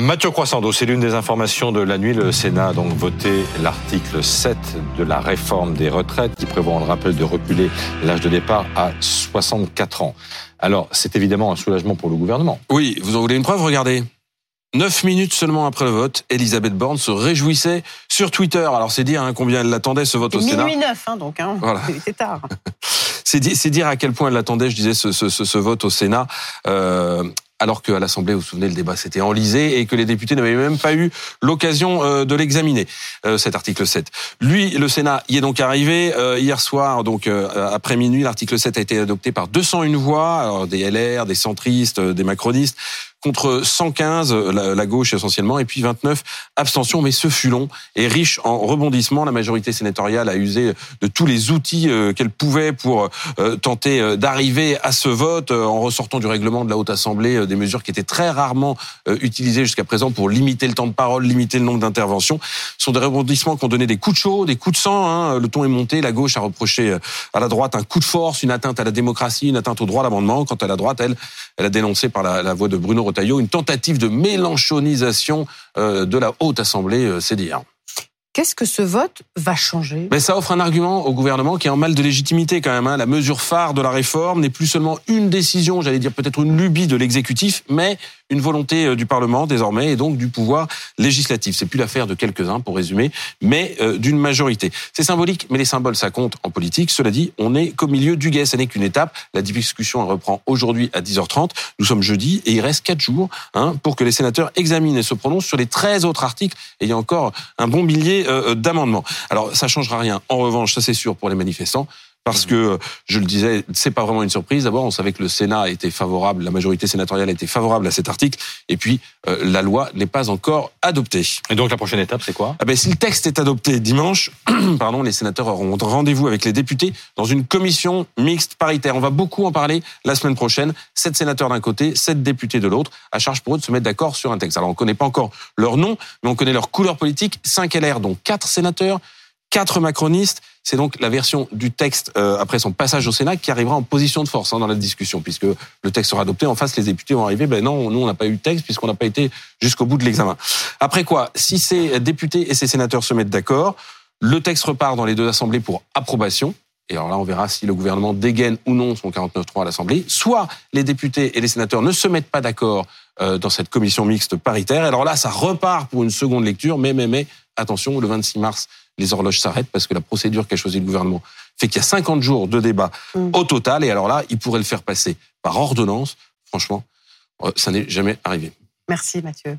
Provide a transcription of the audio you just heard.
Mathieu Croissando, c'est l'une des informations de la nuit. Le Sénat a donc voté l'article 7 de la réforme des retraites qui prévoit, on le rappelle, de reculer l'âge de départ à 64 ans. Alors, c'est évidemment un soulagement pour le gouvernement. Oui, vous en voulez une preuve? Regardez. Neuf minutes seulement après le vote, Elisabeth Borne se réjouissait sur Twitter. Alors c'est dire hein, combien elle l'attendait ce vote au Sénat. Minuit neuf, hein, donc. Hein. Voilà. C'était tard. C'est dire, à quel point elle l'attendait, je disais, ce, ce vote au Sénat. Euh, alors qu'à l'Assemblée, vous vous souvenez, le débat s'était enlisé et que les députés n'avaient même pas eu l'occasion euh, de l'examiner, euh, cet article 7. Lui, le Sénat y est donc arrivé. Euh, hier soir, donc après minuit, l'article 7 a été adopté par 201 voix, des LR, des centristes, des macronistes contre 115, la, la, gauche essentiellement, et puis 29 abstentions. Mais ce fut long et riche en rebondissements. La majorité sénatoriale a usé de tous les outils euh, qu'elle pouvait pour euh, tenter euh, d'arriver à ce vote en ressortant du règlement de la Haute Assemblée des mesures qui étaient très rarement utilisées jusqu'à présent pour limiter le temps de parole, limiter le nombre d'interventions. Ce sont des rebondissements qui ont donné des coups de chaud, des coups de sang. Hein. Le ton est monté. La gauche a reproché à la droite un coup de force, une atteinte à la démocratie, une atteinte au droit d'amendement. Quant à la droite, elle, elle a dénoncé par la, la voix de Bruno une tentative de mélanchonisation euh, de la Haute Assemblée, euh, c'est dire. Qu'est-ce que ce vote va changer? Mais ça offre un argument au gouvernement qui est en mal de légitimité quand même. Hein. La mesure phare de la réforme n'est plus seulement une décision, j'allais dire peut-être une lubie de l'exécutif, mais une volonté euh, du Parlement désormais et donc du pouvoir législatif. C'est plus l'affaire de quelques-uns, pour résumer, mais euh, d'une majorité. C'est symbolique, mais les symboles, ça compte en politique. Cela dit, on n'est qu'au milieu du guet. Ça n'est qu'une étape. La discussion reprend aujourd'hui à 10h30. Nous sommes jeudi et il reste quatre jours hein, pour que les sénateurs examinent et se prononcent sur les 13 autres articles. Et il y a encore un bon millier euh, d'amendements. Alors, ça changera rien. En revanche, ça c'est sûr pour les manifestants parce que je le disais, c'est pas vraiment une surprise. D'abord, on savait que le Sénat était favorable, la majorité sénatoriale était favorable à cet article, et puis euh, la loi n'est pas encore adoptée. Et donc la prochaine étape, c'est quoi? Ah ben, Si le texte est adopté dimanche, pardon, les sénateurs auront rendez-vous avec les députés dans une commission mixte paritaire. On va beaucoup en parler la semaine prochaine. Sept sénateurs d'un côté, sept députés de l'autre. À charge pour eux de se mettre d'accord sur un texte. Alors on ne connaît pas encore leur nom, mais on connaît leur couleur politique. 5 LR, donc quatre sénateurs quatre macronistes. C'est donc la version du texte euh, après son passage au Sénat qui arrivera en position de force hein, dans la discussion, puisque le texte sera adopté. En face, les députés vont arriver. Ben non, nous on n'a pas eu le texte puisqu'on n'a pas été jusqu'au bout de l'examen. Après quoi, si ces députés et ces sénateurs se mettent d'accord, le texte repart dans les deux assemblées pour approbation. Et alors là, on verra si le gouvernement dégaine ou non son 49-3 à l'Assemblée. Soit les députés et les sénateurs ne se mettent pas d'accord euh, dans cette commission mixte paritaire. Alors là, ça repart pour une seconde lecture. Mais, mais, mais, attention, le 26 mars, les horloges s'arrêtent parce que la procédure qu'a choisi le gouvernement fait qu'il y a 50 jours de débat mm. au total. Et alors là, il pourrait le faire passer par ordonnance. Franchement, euh, ça n'est jamais arrivé. Merci Mathieu.